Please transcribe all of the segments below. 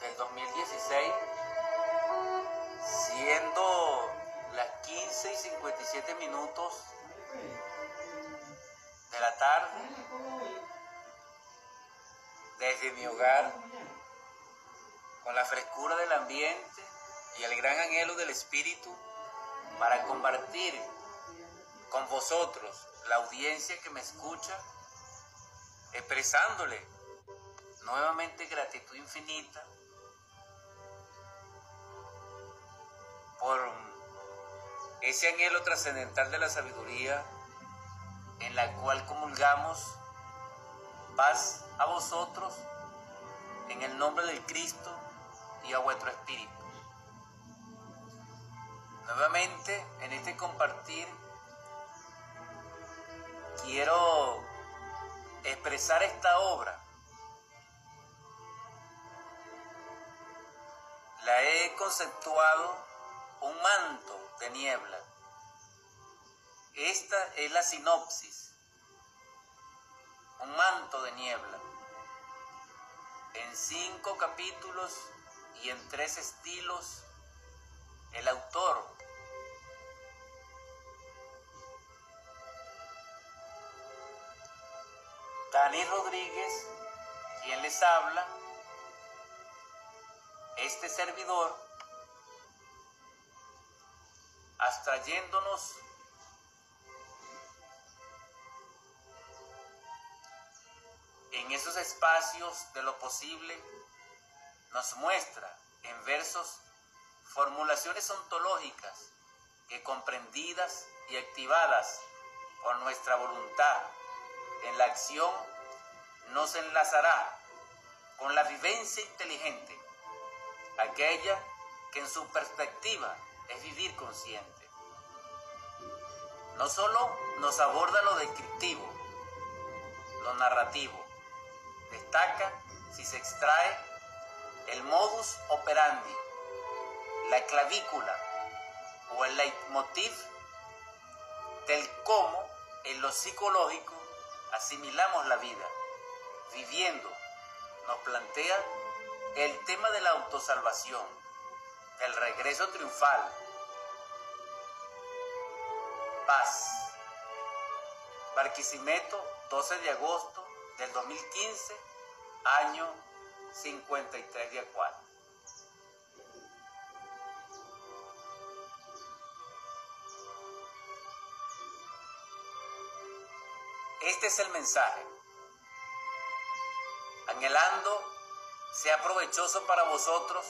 del 2016, siendo las 15 y 57 minutos de la tarde, desde mi hogar, con la frescura del ambiente y el gran anhelo del Espíritu para compartir con vosotros, la audiencia que me escucha, expresándole nuevamente gratitud infinita por ese anhelo trascendental de la sabiduría en la cual comulgamos paz a vosotros en el nombre del Cristo y a vuestro espíritu. Nuevamente en este compartir quiero expresar esta obra. Conceptuado un manto de niebla. Esta es la sinopsis. Un manto de niebla. En cinco capítulos y en tres estilos, el autor Dani Rodríguez, quien les habla, este servidor, abstrayéndonos en esos espacios de lo posible, nos muestra en versos formulaciones ontológicas que comprendidas y activadas por nuestra voluntad en la acción nos enlazará con la vivencia inteligente, aquella que en su perspectiva es vivir consciente. No solo nos aborda lo descriptivo, lo narrativo, destaca si se extrae el modus operandi, la clavícula o el leitmotiv del cómo en lo psicológico asimilamos la vida, viviendo, nos plantea el tema de la autosalvación, del regreso triunfal, paz. Barquisimeto, 12 de agosto del 2015, año 53 de Acuario. Este es el mensaje. Anhelando sea provechoso para vosotros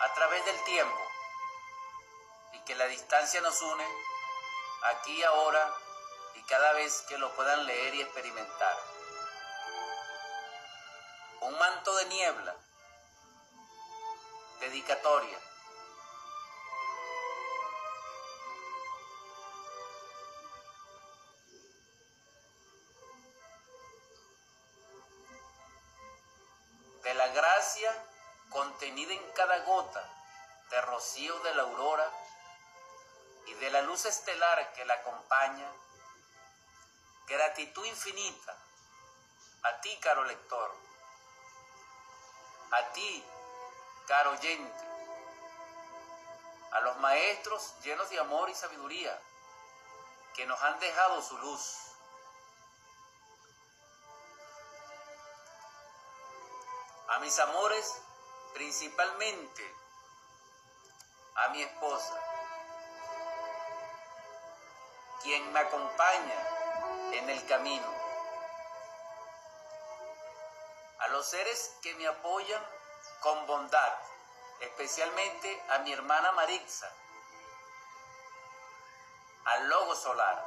a través del tiempo y que la distancia nos une aquí, ahora y cada vez que lo puedan leer y experimentar. Un manto de niebla, dedicatoria. de la gracia contenida en cada gota de rocío de la aurora y de la luz estelar que la acompaña, gratitud infinita a ti, caro lector, a ti, caro oyente, a los maestros llenos de amor y sabiduría que nos han dejado su luz. A mis amores, principalmente a mi esposa, quien me acompaña en el camino. A los seres que me apoyan con bondad, especialmente a mi hermana Marixa, al Logo Solar.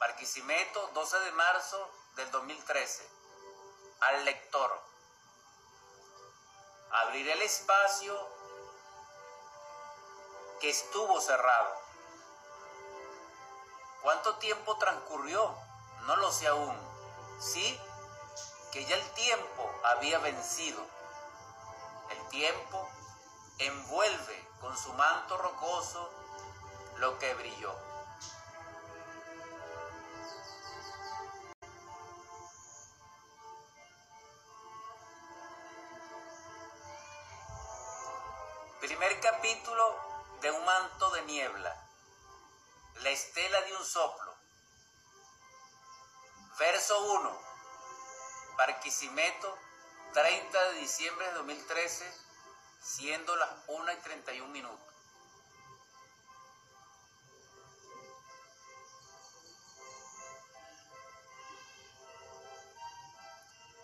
Barquisimeto, 12 de marzo del 2013. Al lector. Abriré el espacio que estuvo cerrado. ¿Cuánto tiempo transcurrió? No lo sé aún. Sí, que ya el tiempo había vencido. El tiempo envuelve con su manto rocoso lo que brilló. Capítulo de un manto de niebla, la estela de un soplo. Verso 1, Barquisimeto, 30 de diciembre de 2013, siendo las 1 y 31 minutos.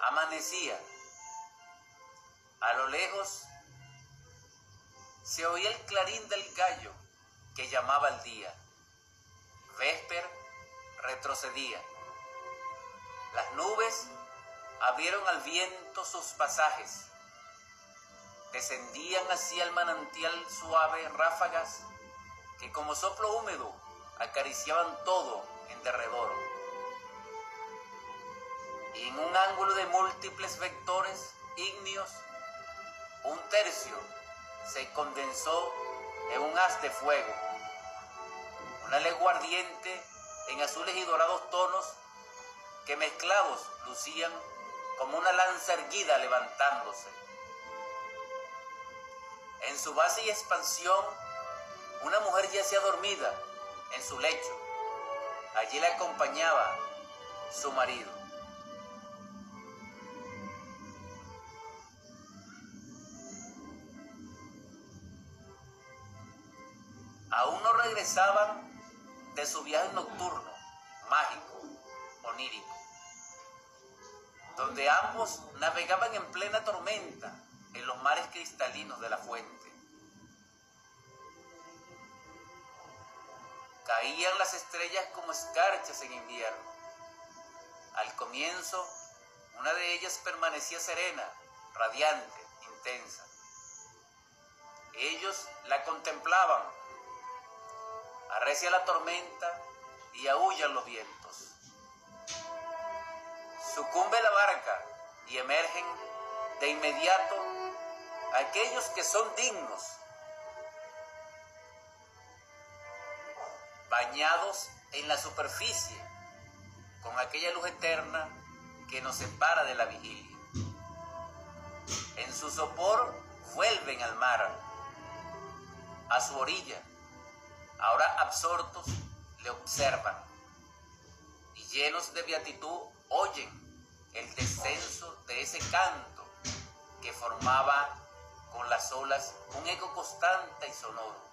Amanecía. A lo lejos se oía el clarín del gallo que llamaba al día. Vesper retrocedía. Las nubes abrieron al viento sus pasajes. Descendían hacia el manantial suave ráfagas que como soplo húmedo acariciaban todo en derredor. Y en un ángulo de múltiples vectores ígneos, un tercio se condensó en un haz de fuego. Una legua ardiente en azules y dorados tonos que mezclados lucían como una lanza erguida levantándose. En su base y expansión, una mujer yacía dormida en su lecho. Allí la acompañaba su marido. De su viaje nocturno, mágico, onírico, donde ambos navegaban en plena tormenta en los mares cristalinos de la fuente. Caían las estrellas como escarchas en invierno. Al comienzo, una de ellas permanecía serena, radiante, intensa. Ellos la contemplaban arrecia la tormenta y aullan los vientos. Sucumbe la barca y emergen de inmediato aquellos que son dignos, bañados en la superficie con aquella luz eterna que nos separa de la vigilia. En su sopor vuelven al mar, a su orilla, ahora absortos, le observan y llenos de beatitud oyen el descenso de ese canto que formaba con las olas un eco constante y sonoro.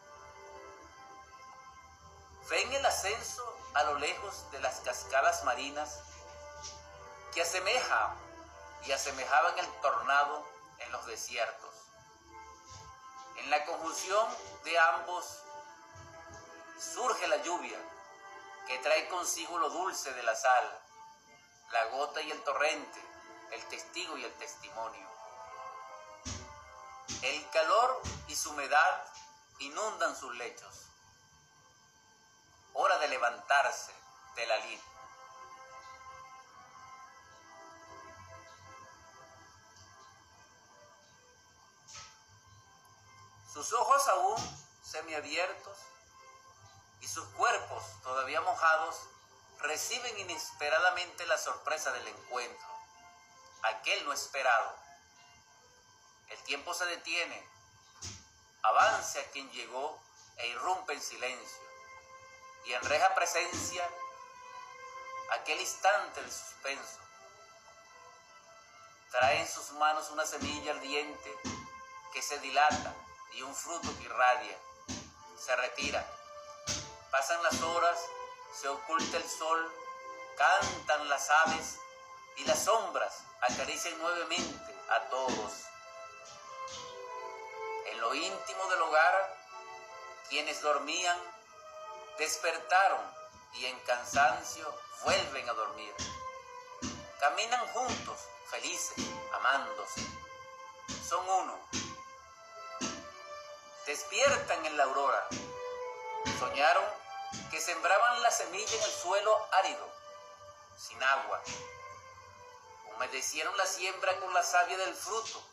Ven el ascenso a lo lejos de las cascadas marinas que asemeja y asemejaban el tornado en los desiertos. En la conjunción de ambos la lluvia, que trae consigo lo dulce de la sal, la gota y el torrente, el testigo y el testimonio. El calor y su humedad inundan sus lechos. Hora de levantarse de la lid. Sus ojos aún semiabiertos sus cuerpos, todavía mojados, reciben inesperadamente la sorpresa del encuentro, aquel no esperado. El tiempo se detiene, avance a quien llegó e irrumpe en silencio, y en reja presencia aquel instante de suspenso. Trae en sus manos una semilla ardiente que se dilata y un fruto que irradia. Se retira Pasan las horas, se oculta el sol, cantan las aves y las sombras acarician nuevamente a todos. En lo íntimo del hogar, quienes dormían despertaron y en cansancio vuelven a dormir. Caminan juntos, felices, amándose. Son uno. Despiertan en la aurora. Soñaron que sembraban la semilla en el suelo árido, sin agua. Humedecieron la siembra con la savia del fruto.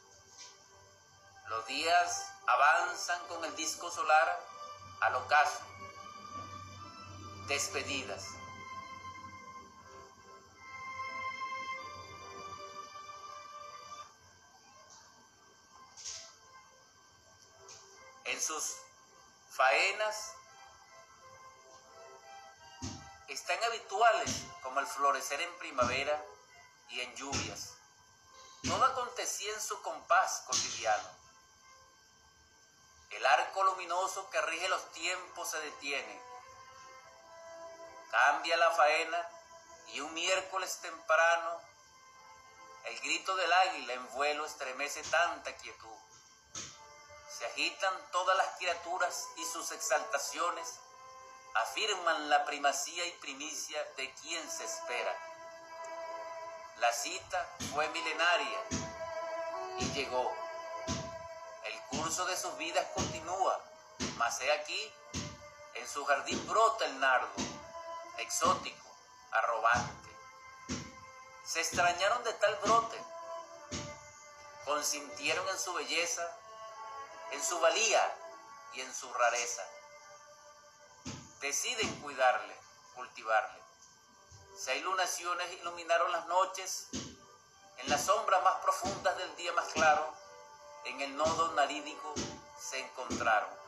Los días avanzan con el disco solar al ocaso. Despedidas. en sus faenas están habituales como el florecer en primavera y en lluvias. Todo acontecía en su compás cotidiano. El arco luminoso que rige los tiempos se detiene. Cambia la faena y un miércoles temprano el grito del águila en vuelo estremece tanta quietud. Se agitan todas las criaturas y sus exaltaciones afirman la primacía y primicia de quien se espera. La cita fue milenaria y llegó. El curso de sus vidas continúa, mas he aquí, en su jardín brota el nardo, exótico, arrobante. Se extrañaron de tal brote, consintieron en su belleza, en su valía y en su rareza. Deciden cuidarle, cultivarle. Seis lunaciones iluminaron las noches, en las sombras más profundas del día más claro, en el nodo narídico se encontraron.